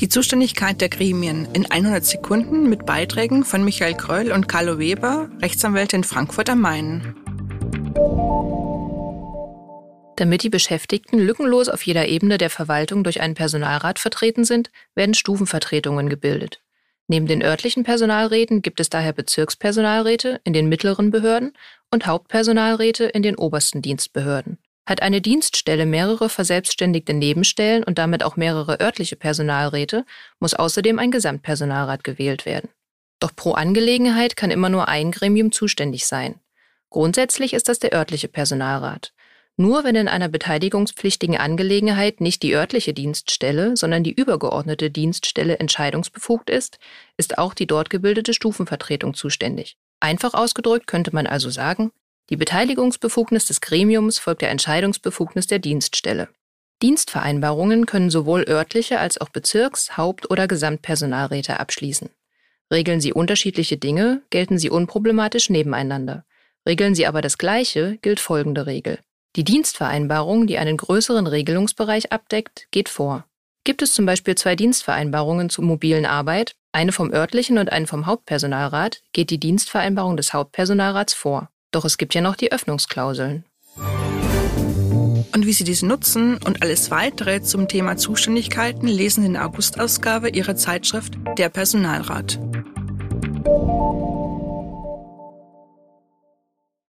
Die Zuständigkeit der Gremien in 100 Sekunden mit Beiträgen von Michael Kröll und Carlo Weber, Rechtsanwälte in Frankfurt am Main. Damit die Beschäftigten lückenlos auf jeder Ebene der Verwaltung durch einen Personalrat vertreten sind, werden Stufenvertretungen gebildet. Neben den örtlichen Personalräten gibt es daher Bezirkspersonalräte in den mittleren Behörden und Hauptpersonalräte in den obersten Dienstbehörden. Hat eine Dienststelle mehrere verselbstständigte Nebenstellen und damit auch mehrere örtliche Personalräte, muss außerdem ein Gesamtpersonalrat gewählt werden. Doch pro Angelegenheit kann immer nur ein Gremium zuständig sein. Grundsätzlich ist das der örtliche Personalrat. Nur wenn in einer beteiligungspflichtigen Angelegenheit nicht die örtliche Dienststelle, sondern die übergeordnete Dienststelle entscheidungsbefugt ist, ist auch die dort gebildete Stufenvertretung zuständig. Einfach ausgedrückt könnte man also sagen, die Beteiligungsbefugnis des Gremiums folgt der Entscheidungsbefugnis der Dienststelle. Dienstvereinbarungen können sowohl örtliche als auch Bezirks-, Haupt- oder Gesamtpersonalräte abschließen. Regeln sie unterschiedliche Dinge, gelten sie unproblematisch nebeneinander. Regeln sie aber das Gleiche, gilt folgende Regel. Die Dienstvereinbarung, die einen größeren Regelungsbereich abdeckt, geht vor. Gibt es zum Beispiel zwei Dienstvereinbarungen zur mobilen Arbeit, eine vom örtlichen und eine vom Hauptpersonalrat, geht die Dienstvereinbarung des Hauptpersonalrats vor. Doch es gibt ja noch die Öffnungsklauseln. Und wie Sie diese nutzen und alles weitere zum Thema Zuständigkeiten lesen in der Augustausgabe Ihrer Zeitschrift Der Personalrat.